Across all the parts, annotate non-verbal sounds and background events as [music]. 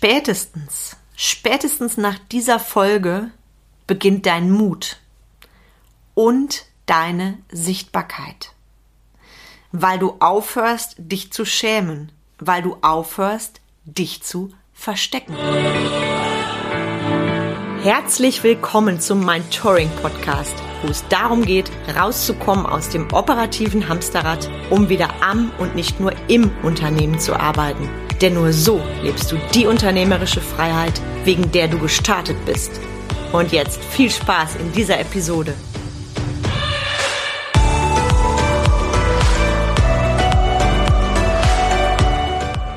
Spätestens, spätestens nach dieser Folge beginnt dein Mut und deine Sichtbarkeit. Weil du aufhörst, dich zu schämen, weil du aufhörst, dich zu verstecken. Herzlich willkommen zum Mein Touring Podcast, wo es darum geht, rauszukommen aus dem operativen Hamsterrad, um wieder am und nicht nur im Unternehmen zu arbeiten. Denn nur so lebst du die unternehmerische Freiheit, wegen der du gestartet bist. Und jetzt viel Spaß in dieser Episode.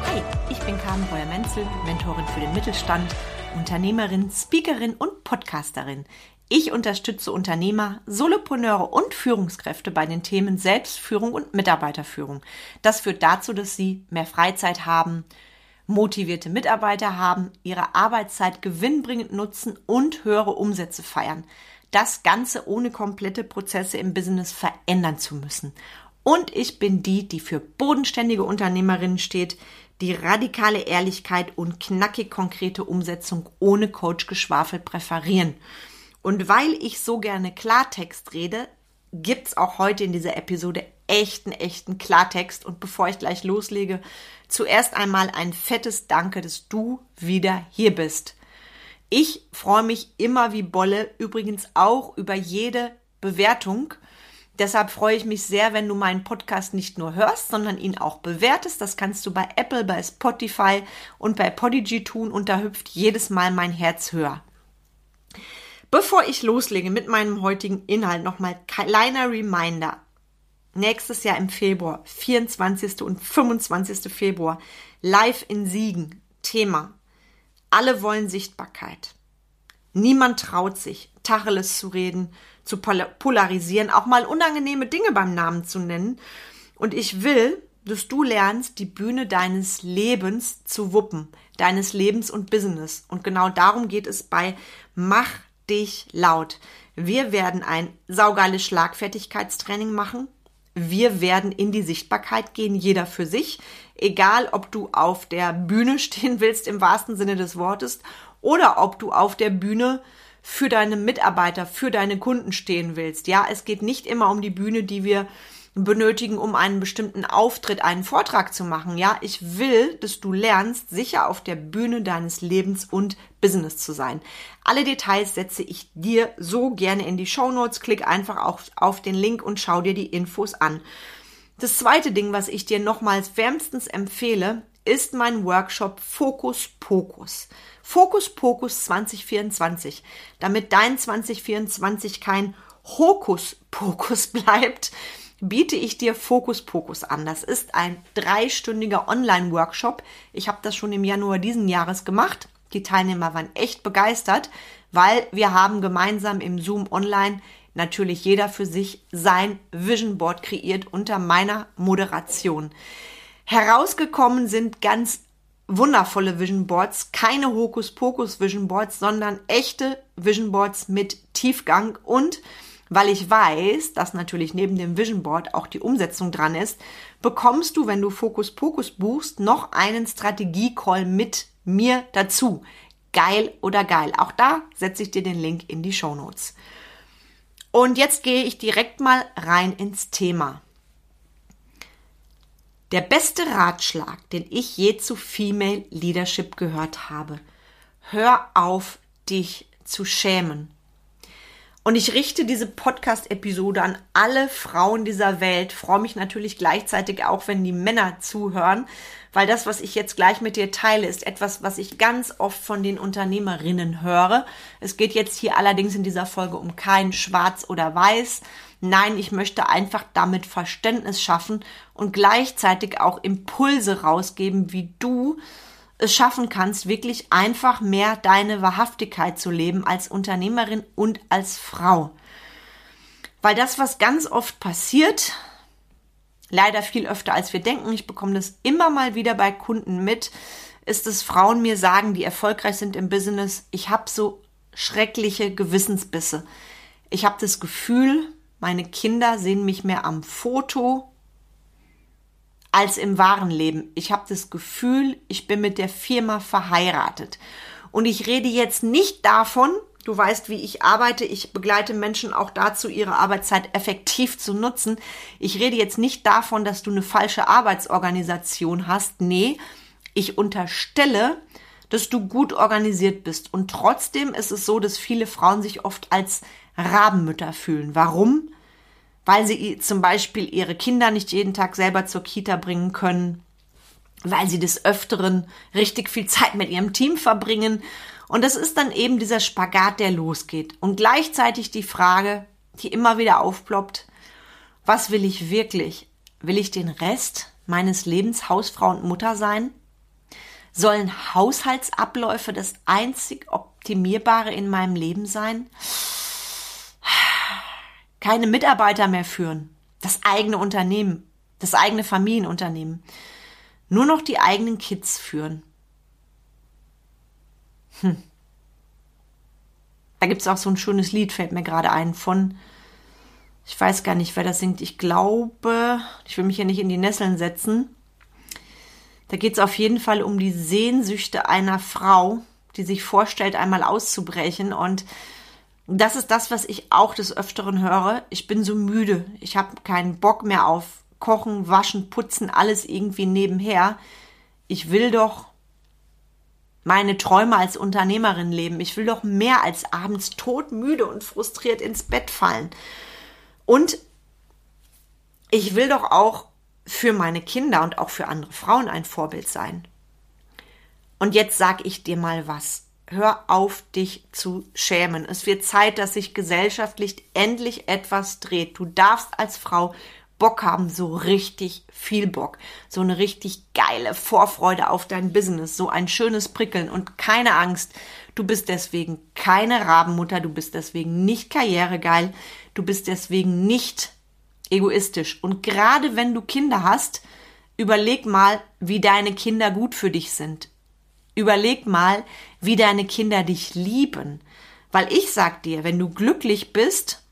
Hi, ich bin Carmen Breuer-Menzel, Mentorin für den Mittelstand, Unternehmerin, Speakerin und Podcasterin. Ich unterstütze Unternehmer, Solopreneure und Führungskräfte bei den Themen Selbstführung und Mitarbeiterführung. Das führt dazu, dass sie mehr Freizeit haben, motivierte Mitarbeiter haben, ihre Arbeitszeit gewinnbringend nutzen und höhere Umsätze feiern. Das Ganze ohne komplette Prozesse im Business verändern zu müssen. Und ich bin die, die für bodenständige Unternehmerinnen steht, die radikale Ehrlichkeit und knackig konkrete Umsetzung ohne Coach-Geschwafel präferieren. Und weil ich so gerne Klartext rede, gibt's auch heute in dieser Episode echten, echten Klartext. Und bevor ich gleich loslege, zuerst einmal ein fettes Danke, dass du wieder hier bist. Ich freue mich immer wie Bolle, übrigens auch über jede Bewertung. Deshalb freue ich mich sehr, wenn du meinen Podcast nicht nur hörst, sondern ihn auch bewertest. Das kannst du bei Apple, bei Spotify und bei Podigy tun und da hüpft jedes Mal mein Herz höher. Bevor ich loslege mit meinem heutigen Inhalt, nochmal kleiner Reminder. Nächstes Jahr im Februar, 24. und 25. Februar, live in Siegen. Thema. Alle wollen Sichtbarkeit. Niemand traut sich, Tacheles zu reden, zu polarisieren, auch mal unangenehme Dinge beim Namen zu nennen. Und ich will, dass du lernst, die Bühne deines Lebens zu wuppen, deines Lebens und Business. Und genau darum geht es bei Mach dich laut. Wir werden ein saugeiles Schlagfertigkeitstraining machen. Wir werden in die Sichtbarkeit gehen, jeder für sich. Egal, ob du auf der Bühne [laughs] stehen willst im wahrsten Sinne des Wortes oder ob du auf der Bühne für deine Mitarbeiter, für deine Kunden stehen willst. Ja, es geht nicht immer um die Bühne, die wir benötigen, um einen bestimmten Auftritt, einen Vortrag zu machen. Ja, ich will, dass du lernst, sicher auf der Bühne deines Lebens und Business zu sein. Alle Details setze ich dir so gerne in die Show Notes. Klick einfach auf, auf den Link und schau dir die Infos an. Das zweite Ding, was ich dir nochmals wärmstens empfehle, ist mein Workshop Fokus Pokus. Fokus Pokus 2024, damit dein 2024 kein Hokus Pokus [laughs] bleibt, biete ich dir Fokus Pokus an. Das ist ein dreistündiger Online-Workshop. Ich habe das schon im Januar diesen Jahres gemacht. Die Teilnehmer waren echt begeistert, weil wir haben gemeinsam im Zoom Online natürlich jeder für sich sein Vision Board kreiert unter meiner Moderation. Herausgekommen sind ganz wundervolle Vision Boards, keine Hokuspokus Vision Boards, sondern echte Vision Boards mit Tiefgang und weil ich weiß, dass natürlich neben dem Vision Board auch die Umsetzung dran ist, bekommst du, wenn du Fokus Pokus buchst, noch einen Strategie-Call mit mir dazu. Geil oder geil. Auch da setze ich dir den Link in die Show Notes. Und jetzt gehe ich direkt mal rein ins Thema. Der beste Ratschlag, den ich je zu Female Leadership gehört habe. Hör auf, dich zu schämen. Und ich richte diese Podcast-Episode an alle Frauen dieser Welt. Freue mich natürlich gleichzeitig auch, wenn die Männer zuhören, weil das, was ich jetzt gleich mit dir teile, ist etwas, was ich ganz oft von den Unternehmerinnen höre. Es geht jetzt hier allerdings in dieser Folge um kein Schwarz oder Weiß. Nein, ich möchte einfach damit Verständnis schaffen und gleichzeitig auch Impulse rausgeben, wie du es schaffen kannst, wirklich einfach mehr deine Wahrhaftigkeit zu leben als Unternehmerin und als Frau. Weil das, was ganz oft passiert, leider viel öfter als wir denken, ich bekomme das immer mal wieder bei Kunden mit, ist, dass Frauen mir sagen, die erfolgreich sind im Business, ich habe so schreckliche Gewissensbisse. Ich habe das Gefühl, meine Kinder sehen mich mehr am Foto als im wahren Leben. Ich habe das Gefühl, ich bin mit der Firma verheiratet. Und ich rede jetzt nicht davon, du weißt, wie ich arbeite, ich begleite Menschen auch dazu, ihre Arbeitszeit effektiv zu nutzen. Ich rede jetzt nicht davon, dass du eine falsche Arbeitsorganisation hast. Nee, ich unterstelle, dass du gut organisiert bist. Und trotzdem ist es so, dass viele Frauen sich oft als Rabenmütter fühlen. Warum? Weil sie zum Beispiel ihre Kinder nicht jeden Tag selber zur Kita bringen können, weil sie des Öfteren richtig viel Zeit mit ihrem Team verbringen. Und das ist dann eben dieser Spagat, der losgeht. Und gleichzeitig die Frage, die immer wieder aufploppt, was will ich wirklich? Will ich den Rest meines Lebens Hausfrau und Mutter sein? Sollen Haushaltsabläufe das einzig Optimierbare in meinem Leben sein? Keine Mitarbeiter mehr führen, das eigene Unternehmen, das eigene Familienunternehmen, nur noch die eigenen Kids führen. Hm. Da gibt es auch so ein schönes Lied, fällt mir gerade ein, von, ich weiß gar nicht, wer das singt. Ich glaube, ich will mich hier nicht in die Nesseln setzen. Da geht es auf jeden Fall um die Sehnsüchte einer Frau, die sich vorstellt, einmal auszubrechen. Und das ist das, was ich auch des Öfteren höre. Ich bin so müde. Ich habe keinen Bock mehr auf Kochen, Waschen, Putzen, alles irgendwie nebenher. Ich will doch meine Träume als Unternehmerin leben. Ich will doch mehr als abends todmüde und frustriert ins Bett fallen. Und ich will doch auch für meine Kinder und auch für andere Frauen ein Vorbild sein. Und jetzt sag ich dir mal was. Hör auf, dich zu schämen. Es wird Zeit, dass sich gesellschaftlich endlich etwas dreht. Du darfst als Frau Bock haben, so richtig viel Bock. So eine richtig geile Vorfreude auf dein Business, so ein schönes Prickeln und keine Angst. Du bist deswegen keine Rabenmutter, du bist deswegen nicht karrieregeil, du bist deswegen nicht egoistisch. Und gerade wenn du Kinder hast, überleg mal, wie deine Kinder gut für dich sind. Überleg mal, wie deine Kinder dich lieben. Weil ich sag dir, wenn du glücklich bist,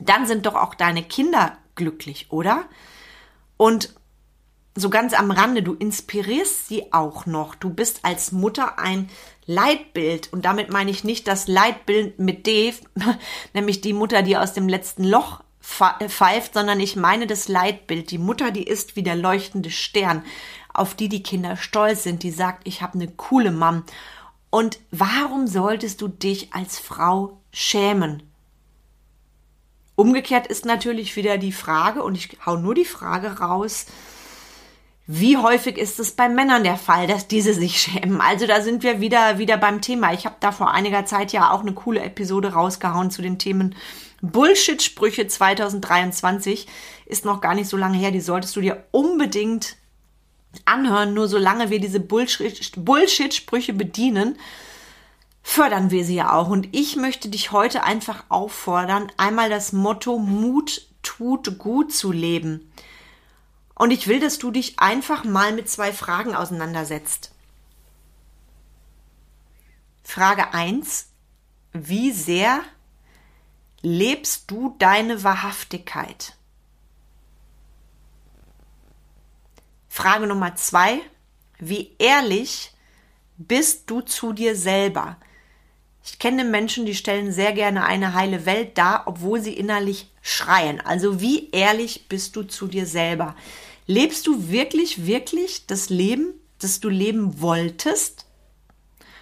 dann sind doch auch deine Kinder glücklich, oder? Und so ganz am Rande, du inspirierst sie auch noch. Du bist als Mutter ein Leitbild. Und damit meine ich nicht das Leitbild mit Dave, [laughs] nämlich die Mutter, die aus dem letzten Loch pfeift, sondern ich meine das Leitbild. Die Mutter, die ist wie der leuchtende Stern, auf die die Kinder stolz sind, die sagt, ich habe eine coole Mom. Und warum solltest du dich als Frau schämen? Umgekehrt ist natürlich wieder die Frage, und ich hau nur die Frage raus, wie häufig ist es bei Männern der Fall, dass diese sich schämen? Also da sind wir wieder, wieder beim Thema. Ich habe da vor einiger Zeit ja auch eine coole Episode rausgehauen zu den Themen Bullshit-Sprüche 2023 ist noch gar nicht so lange her. Die solltest du dir unbedingt anhören. Nur solange wir diese Bullshit-Sprüche bedienen, fördern wir sie ja auch. Und ich möchte dich heute einfach auffordern, einmal das Motto Mut tut gut zu leben. Und ich will, dass du dich einfach mal mit zwei Fragen auseinandersetzt. Frage 1. Wie sehr lebst du deine Wahrhaftigkeit? Frage Nummer zwei, wie ehrlich bist du zu dir selber? Ich kenne Menschen, die stellen sehr gerne eine heile Welt dar, obwohl sie innerlich schreien. Also wie ehrlich bist du zu dir selber? Lebst du wirklich, wirklich das Leben, das du leben wolltest?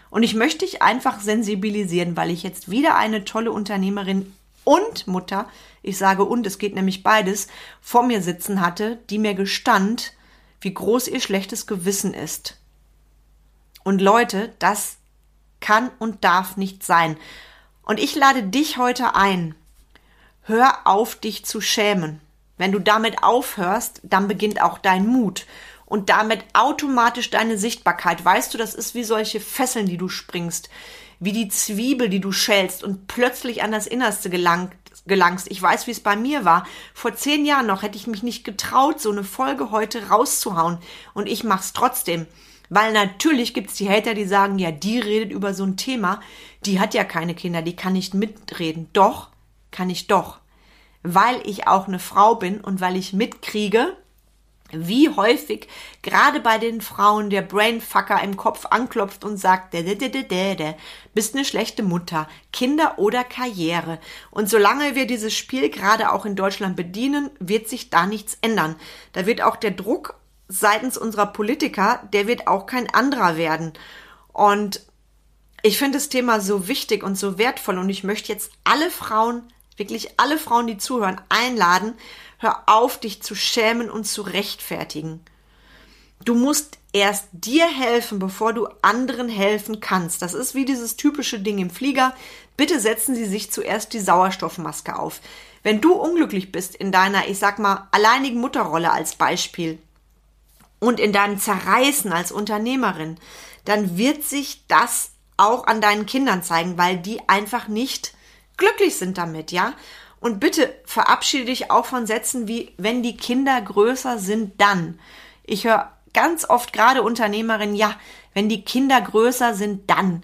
Und ich möchte dich einfach sensibilisieren, weil ich jetzt wieder eine tolle Unternehmerin und Mutter, ich sage und, es geht nämlich beides, vor mir sitzen hatte, die mir gestand, wie groß ihr schlechtes Gewissen ist. Und Leute, das kann und darf nicht sein. Und ich lade dich heute ein. Hör auf, dich zu schämen. Wenn du damit aufhörst, dann beginnt auch dein Mut und damit automatisch deine Sichtbarkeit. Weißt du, das ist wie solche Fesseln, die du springst wie die Zwiebel, die du schälst und plötzlich an das Innerste gelangt, gelangst. Ich weiß, wie es bei mir war. Vor zehn Jahren noch hätte ich mich nicht getraut, so eine Folge heute rauszuhauen. Und ich mach's trotzdem. Weil natürlich gibt's die Hater, die sagen, ja, die redet über so ein Thema, die hat ja keine Kinder, die kann nicht mitreden. Doch, kann ich doch. Weil ich auch eine Frau bin und weil ich mitkriege, wie häufig gerade bei den Frauen der Brainfucker im Kopf anklopft und sagt, de, bist eine schlechte Mutter, Kinder oder Karriere. Und solange wir dieses Spiel gerade auch in Deutschland bedienen, wird sich da nichts ändern. Da wird auch der Druck seitens unserer Politiker, der wird auch kein anderer werden. Und ich finde das Thema so wichtig und so wertvoll und ich möchte jetzt alle Frauen, wirklich alle Frauen, die zuhören, einladen, Hör auf, dich zu schämen und zu rechtfertigen. Du musst erst dir helfen, bevor du anderen helfen kannst. Das ist wie dieses typische Ding im Flieger. Bitte setzen Sie sich zuerst die Sauerstoffmaske auf. Wenn du unglücklich bist in deiner, ich sag mal, alleinigen Mutterrolle als Beispiel und in deinem Zerreißen als Unternehmerin, dann wird sich das auch an deinen Kindern zeigen, weil die einfach nicht glücklich sind damit, ja? Und bitte verabschiede dich auch von Sätzen wie, wenn die Kinder größer sind, dann. Ich höre ganz oft gerade Unternehmerinnen, ja, wenn die Kinder größer sind, dann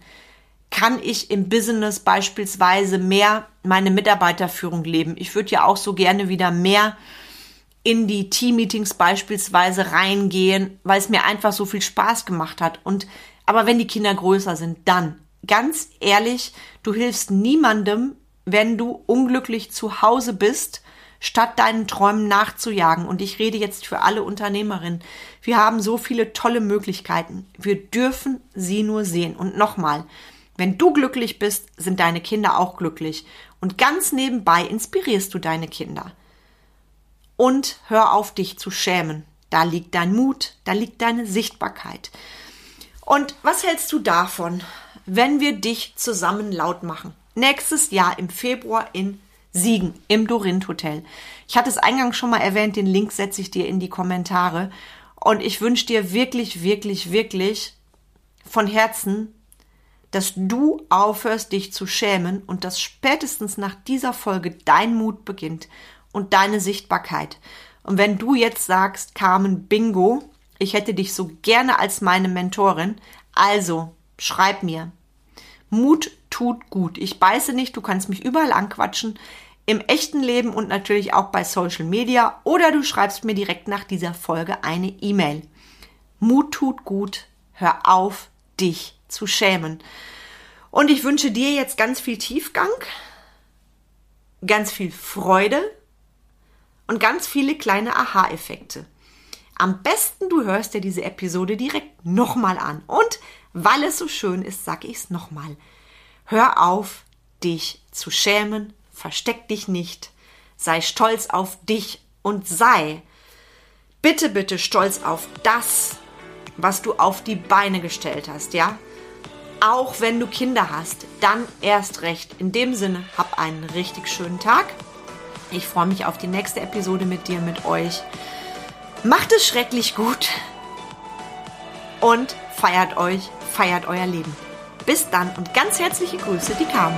kann ich im Business beispielsweise mehr meine Mitarbeiterführung leben. Ich würde ja auch so gerne wieder mehr in die Team-Meetings beispielsweise reingehen, weil es mir einfach so viel Spaß gemacht hat. Und aber wenn die Kinder größer sind, dann ganz ehrlich, du hilfst niemandem, wenn du unglücklich zu Hause bist, statt deinen Träumen nachzujagen. Und ich rede jetzt für alle Unternehmerinnen. Wir haben so viele tolle Möglichkeiten. Wir dürfen sie nur sehen. Und nochmal, wenn du glücklich bist, sind deine Kinder auch glücklich. Und ganz nebenbei inspirierst du deine Kinder. Und hör auf, dich zu schämen. Da liegt dein Mut, da liegt deine Sichtbarkeit. Und was hältst du davon, wenn wir dich zusammen laut machen? Nächstes Jahr im Februar in Siegen im Dorint Hotel. Ich hatte es eingangs schon mal erwähnt, den Link setze ich dir in die Kommentare. Und ich wünsche dir wirklich, wirklich, wirklich von Herzen, dass du aufhörst, dich zu schämen und dass spätestens nach dieser Folge dein Mut beginnt und deine Sichtbarkeit. Und wenn du jetzt sagst, Carmen, bingo, ich hätte dich so gerne als meine Mentorin, also schreib mir. Mut tut gut. Ich beiße nicht, du kannst mich überall anquatschen, im echten Leben und natürlich auch bei Social Media oder du schreibst mir direkt nach dieser Folge eine E-Mail. Mut tut gut, hör auf, dich zu schämen. Und ich wünsche dir jetzt ganz viel Tiefgang, ganz viel Freude und ganz viele kleine Aha-Effekte. Am besten du hörst dir diese Episode direkt nochmal an. Und weil es so schön ist, sag ich es nochmal. Hör auf, dich zu schämen, versteck dich nicht, sei stolz auf dich und sei bitte, bitte stolz auf das, was du auf die Beine gestellt hast, ja? Auch wenn du Kinder hast, dann erst recht. In dem Sinne, hab einen richtig schönen Tag. Ich freue mich auf die nächste Episode mit dir, mit euch. Macht es schrecklich gut und feiert euch, feiert euer Leben. Bis dann und ganz herzliche Grüße, die Carmen.